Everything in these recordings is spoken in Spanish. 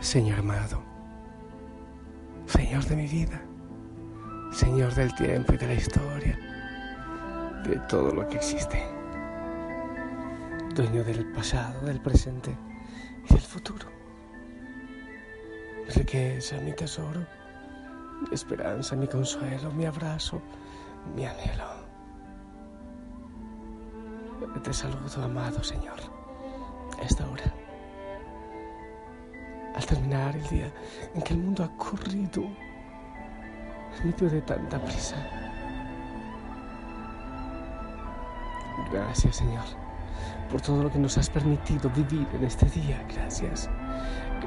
Señor amado, Señor de mi vida, Señor del tiempo y de la historia, de todo lo que existe, dueño del pasado, del presente y del futuro. Riqueza, mi tesoro, mi esperanza, mi consuelo, mi abrazo, mi anhelo. Te saludo, amado Señor, esta hora al terminar el día en que el mundo ha corrido en medio de tanta prisa. Gracias Señor por todo lo que nos has permitido vivir en este día. Gracias.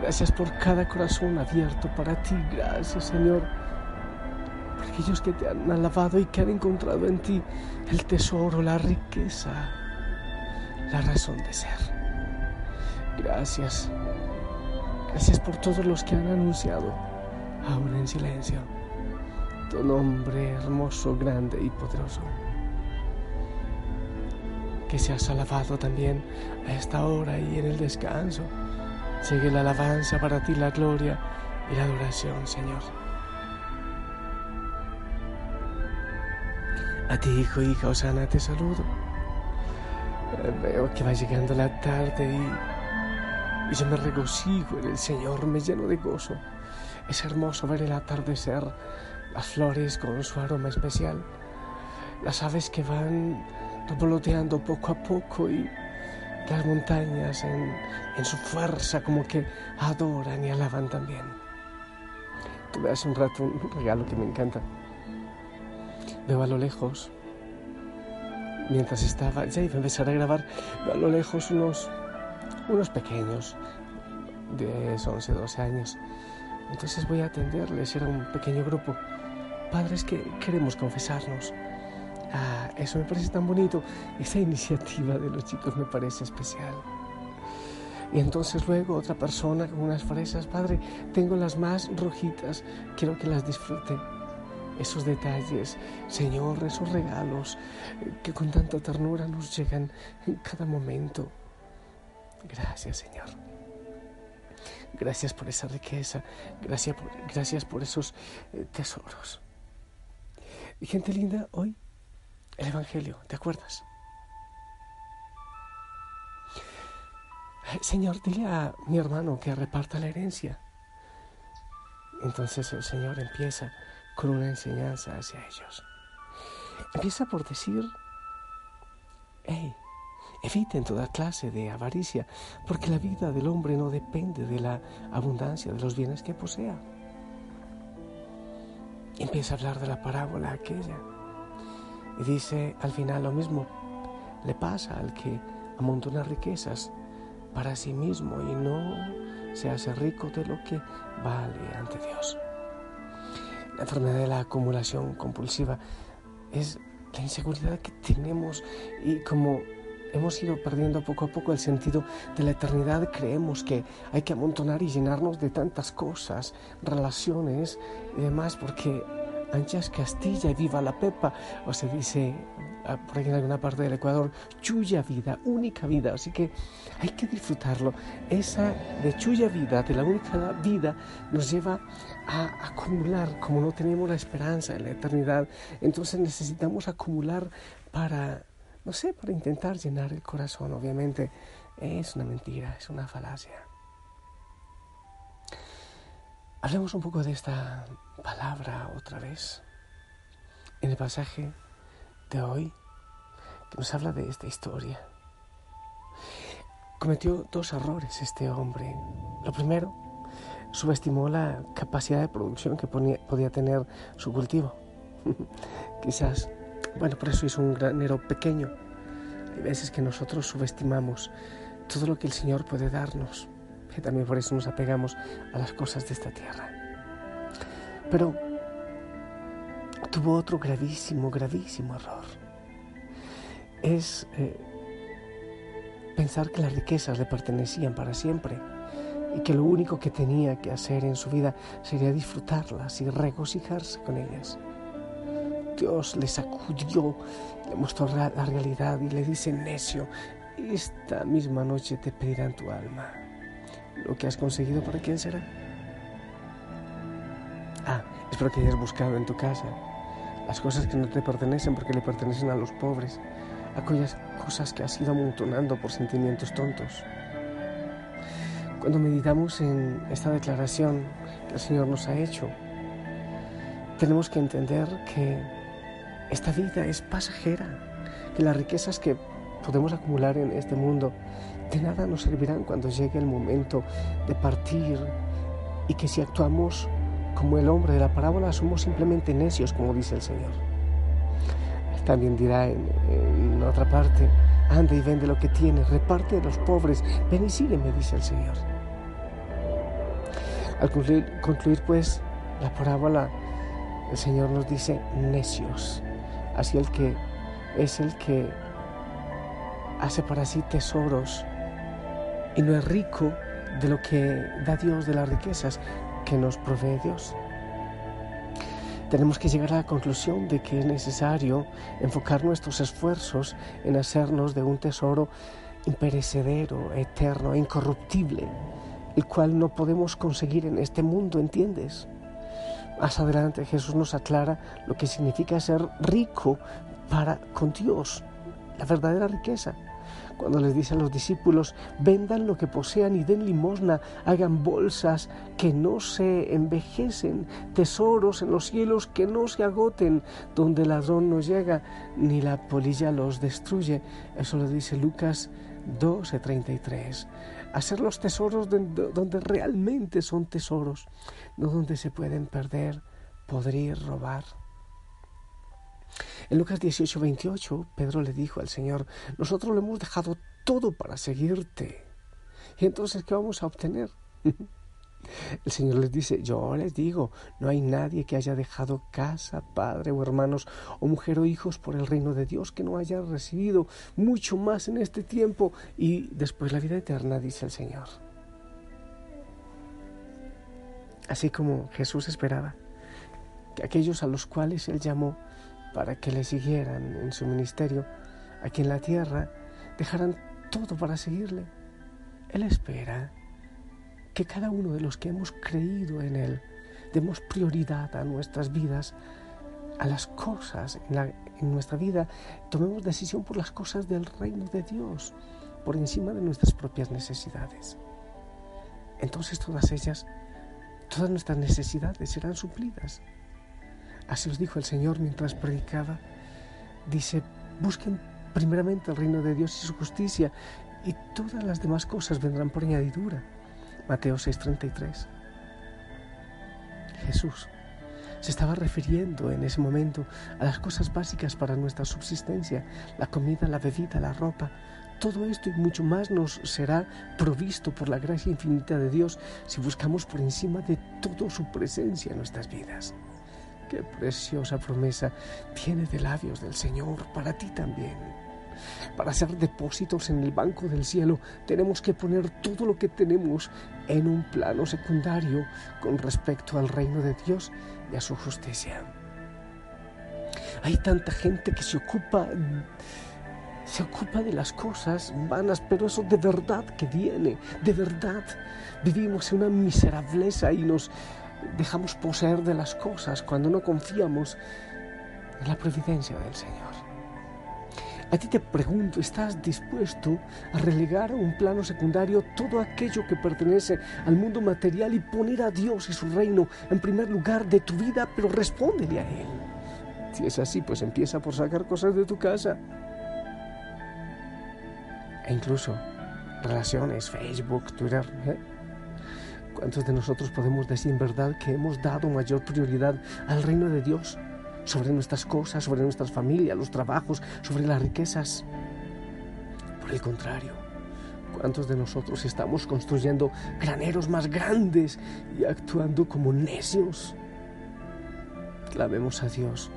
Gracias por cada corazón abierto para ti. Gracias Señor por aquellos que te han alabado y que han encontrado en ti el tesoro, la riqueza, la razón de ser. Gracias Gracias por todos los que han anunciado, aún en silencio, tu nombre hermoso, grande y poderoso. Que seas alabado también a esta hora y en el descanso. Sigue la alabanza para ti, la gloria y la adoración, Señor. A ti, hijo, hija, Osana, te saludo. Veo que va llegando la tarde y y yo me regocijo en el Señor, me lleno de gozo. Es hermoso ver el atardecer, las flores con su aroma especial, las aves que van revoloteando poco a poco y las montañas en, su fuerza como que adoran y alaban también. Tuve hace un rato un regalo que me encanta. Veo a lo lejos, mientras estaba, ya iba a empezar a grabar, veo a lo lejos unos unos pequeños, de 11, 12 años. Entonces voy a atenderles, era un pequeño grupo. Padres que queremos confesarnos. Ah, eso me parece tan bonito. Esa iniciativa de los chicos me parece especial. Y entonces luego otra persona con unas fresas, Padre, tengo las más rojitas, quiero que las disfrute. Esos detalles, Señor, esos regalos eh, que con tanta ternura nos llegan en cada momento. Gracias, Señor. Gracias por esa riqueza. Gracias por, gracias por esos eh, tesoros. Y gente linda, hoy el Evangelio, ¿te acuerdas? Señor, dile a mi hermano que reparta la herencia. Entonces el Señor empieza con una enseñanza hacia ellos. Empieza por decir, hey, Eviten toda clase de avaricia, porque la vida del hombre no depende de la abundancia de los bienes que posea. Empieza a hablar de la parábola aquella y dice al final lo mismo le pasa al que amontona riquezas para sí mismo y no se hace rico de lo que vale ante Dios. La enfermedad de la acumulación compulsiva es la inseguridad que tenemos y como hemos ido perdiendo poco a poco el sentido de la eternidad. Creemos que hay que amontonar y llenarnos de tantas cosas, relaciones y demás, porque anchas Castilla y viva la Pepa, o se dice ah, por aquí en alguna parte del Ecuador, chuya vida, única vida. Así que hay que disfrutarlo. Esa de chuya vida, de la única vida, nos lleva a acumular, como no tenemos la esperanza en la eternidad. Entonces necesitamos acumular para no sé, para intentar llenar el corazón. Obviamente es una mentira, es una falacia. Hablemos un poco de esta palabra otra vez. En el pasaje de hoy, que nos habla de esta historia. Cometió dos errores este hombre. Lo primero, subestimó la capacidad de producción que podía tener su cultivo. Quizás bueno, por eso hizo un granero pequeño. Hay veces que nosotros subestimamos todo lo que el Señor puede darnos. Y también por eso nos apegamos a las cosas de esta tierra. Pero tuvo otro gravísimo, gravísimo error. Es eh, pensar que las riquezas le pertenecían para siempre y que lo único que tenía que hacer en su vida sería disfrutarlas y regocijarse con ellas. Dios le sacudió, le mostró la realidad y le dice, necio, esta misma noche te pedirán tu alma. lo que has conseguido, ¿para quién será? Ah, espero que hayas buscado en tu casa las cosas que no te pertenecen porque le pertenecen a los pobres, aquellas cosas que has ido amontonando por sentimientos tontos. Cuando meditamos en esta declaración que el Señor nos ha hecho, tenemos que entender que esta vida es pasajera, que las riquezas que podemos acumular en este mundo de nada nos servirán cuando llegue el momento de partir y que si actuamos como el hombre de la parábola somos simplemente necios, como dice el Señor. También dirá en, otra parte, anda y vende lo que tienes, reparte a los pobres, ven y sígueme, dice el Señor. Al concluir, pues la parábola, el Señor nos dice necios, así el que es el que hace para sí tesoros y no es rico de lo que da Dios, de las riquezas que nos provee Dios. Tenemos que llegar a la conclusión de que es necesario enfocar nuestros esfuerzos en hacernos de un tesoro imperecedero, eterno, incorruptible, el cual no podemos conseguir en este mundo, ¿entiendes? Más adelante Jesús nos aclara lo que significa ser rico para con Dios, la verdadera riqueza. Cuando les dice a los discípulos, vendan lo que posean y den limosna, hagan bolsas que no se envejecen, tesoros en los cielos que no se agoten, donde el ladrón no llega ni la polilla los destruye. Eso lo dice Lucas 12:33. Hacer los tesoros donde realmente son tesoros, no donde se pueden perder, podrir, robar. En Lucas 18:28, Pedro le dijo al Señor, nosotros le hemos dejado todo para seguirte. ¿Y entonces qué vamos a obtener? El Señor les dice, yo les digo, no hay nadie que haya dejado casa, padre o hermanos o mujer o hijos por el reino de Dios que no haya recibido mucho más en este tiempo y después la vida eterna, dice el Señor. Así como Jesús esperaba que aquellos a los cuales Él llamó para que le siguieran en su ministerio aquí en la tierra, dejaran todo para seguirle. Él espera que cada uno de los que hemos creído en Él demos prioridad a nuestras vidas, a las cosas en, nuestra vida, tomemos decisión por las cosas del reino de Dios, por encima de nuestras propias necesidades. Entonces todas ellas, todas nuestras necesidades serán suplidas. Así os dijo el Señor mientras predicaba. Dice, busquen primeramente el reino de Dios y su justicia, y todas las demás cosas vendrán por añadidura. Mateo 6:33. Jesús se estaba refiriendo en ese momento a las cosas básicas para nuestra subsistencia, la comida, la bebida, la ropa. Todo esto y mucho más nos será provisto por la gracia infinita de Dios si buscamos por encima de todo su presencia en nuestras vidas. Qué preciosa promesa viene de labios del Señor para ti también. Para hacer depósitos en el banco del cielo tenemos que poner todo lo que tenemos en un plano secundario con respecto al reino de Dios y a su justicia. Hay tanta gente que se ocupa se ocupa de las cosas vanas, pero eso de verdad que viene, de verdad. Vivimos en una miserableza y nos dejamos poseer de las cosas cuando no confiamos en la providencia del Señor. A ti te pregunto, ¿estás dispuesto a relegar a un plano secundario todo aquello que pertenece al mundo material y poner a Dios y su reino en primer lugar de tu vida, pero respóndele a Él? Si es así, pues empieza por sacar cosas de tu casa. E incluso relaciones, Facebook, Twitter. ¿eh? ¿Cuántos de nosotros podemos decir en verdad que hemos dado mayor prioridad al reino de Dios sobre nuestras cosas, sobre nuestras familias, los trabajos, sobre las riquezas. Por el contrario, ¿cuántos de nosotros estamos construyendo graneros más grandes y actuando como necios? Clamemos a Dios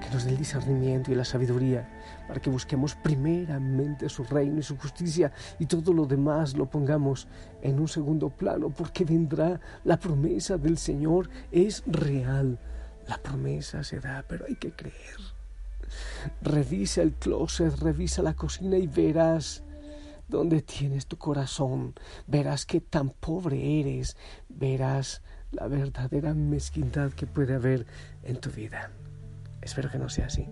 que nos dé el discernimiento y la sabiduría para que busquemos primeramente su reino y su justicia y todo lo demás lo pongamos en un segundo plano porque vendrá la promesa del Señor, es real la promesa se da, pero hay que creer. Revisa el closet, revisa la cocina y verás donde tienes tu corazón, verás que tan pobre eres, verás la verdadera mezquindad que puede haber en tu vida. Espero que no sea así.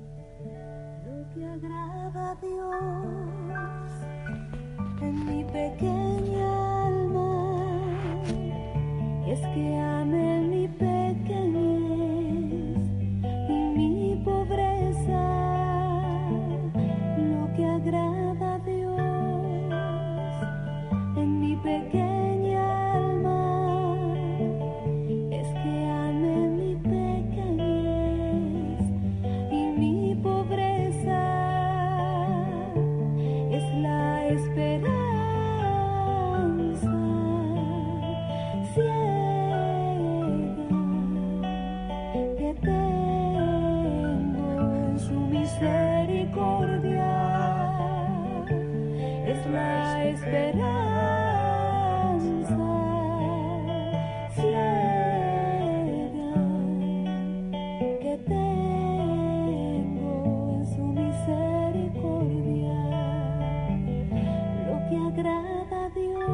Agrada a Dios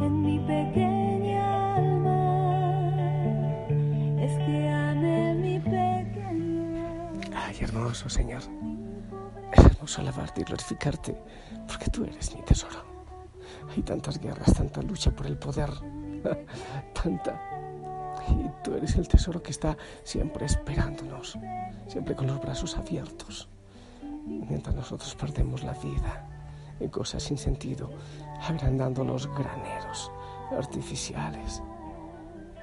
en mi pequeña alma es que ame mi pequeña Ay, hermoso Señor. Es hermoso alabarte y glorificarte, porque tú eres mi tesoro. Hay tantas guerras, tanta lucha por el poder, tanta. Y tú eres el tesoro que está siempre esperándonos, siempre con los brazos abiertos. Mientras nosotros perdemos la vida cosas sin sentido, agrandando los graneros artificiales.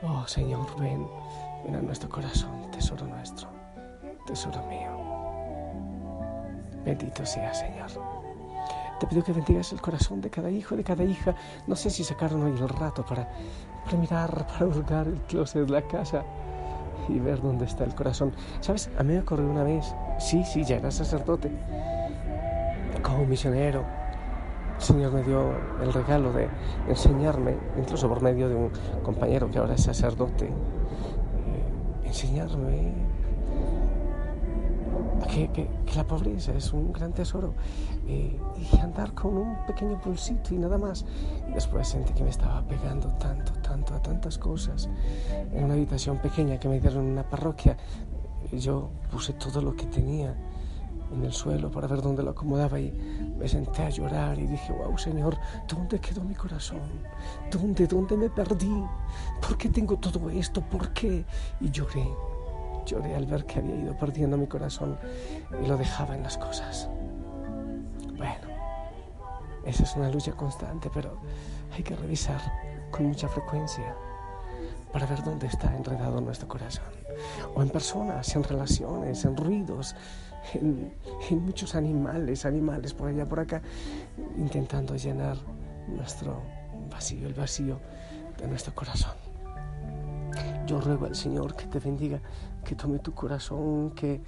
Oh Señor, ven, ven a nuestro corazón, tesoro nuestro, tesoro mío. Bendito sea, Señor. Te pido que bendigas el corazón de cada hijo, de cada hija. No sé si sacaron hoy el rato para, mirar, para hurgar el closet de la casa y ver dónde está el corazón. ¿Sabes? A mí me ocurrió una vez. Sí, sí, ya era sacerdote. Como misionero. El Señor me dio el regalo de enseñarme, incluso por medio de un compañero que ahora es sacerdote, eh, enseñarme que, que- que la pobreza es un gran tesoro eh, y andar con un pequeño pulsito y nada más. Después sentí que me estaba pegando tanto, tanto a tantas cosas. En una habitación pequeña que me dieron en una parroquia, yo puse todo lo que tenía en el suelo para ver dónde lo acomodaba y me senté a llorar y dije, wow, Señor, ¿dónde quedó mi corazón? ¿Dónde, dónde me perdí? ¿Por qué tengo todo esto? ¿Por qué? Y lloré, lloré al ver que había ido perdiendo mi corazón y lo dejaba en las cosas. Bueno, esa es una lucha constante, pero hay que revisar con mucha frecuencia para ver dónde está enredado nuestro corazón. O en personas, en relaciones, en ruidos, en, en muchos animales, animales por allá, por acá, intentando llenar nuestro vacío, el vacío de nuestro corazón. Yo ruego al Señor que te bendiga, que tome tu corazón, que,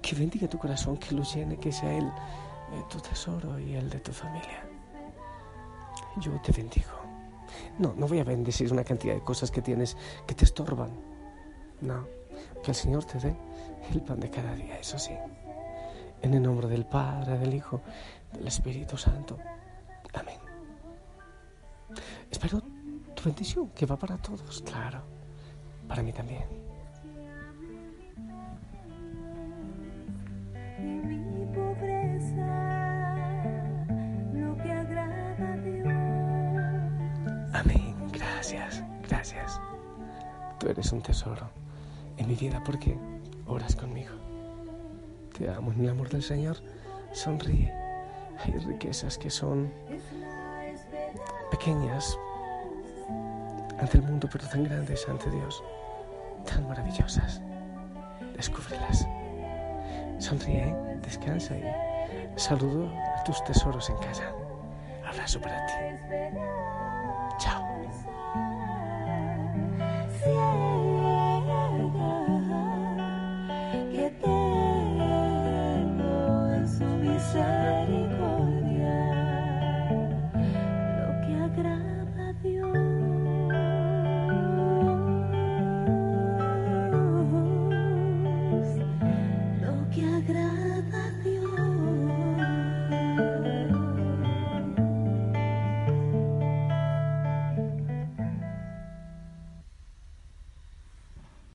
que bendiga tu corazón, que lo llene, que sea Él eh, tu tesoro y el de tu familia. Yo te bendigo. No, no voy a bendecir una cantidad de cosas que tienes que te estorban. No, que el Señor te dé el pan de cada día, eso sí. En el nombre del Padre, del Hijo, del Espíritu Santo. Amén. Espero tu bendición, que va para todos, claro. Para mí también. Amén. Gracias, gracias. Tú eres un tesoro en mi vida porque oras conmigo. Te amo en amor del Señor. Sonríe. Hay riquezas que son pequeñas ante el mundo, pero tan grandes ante Dios, tan maravillosas. Descúbrelas. Sonríe, descansa y saludo a tus tesoros en casa. Abrazo para ti. Chao.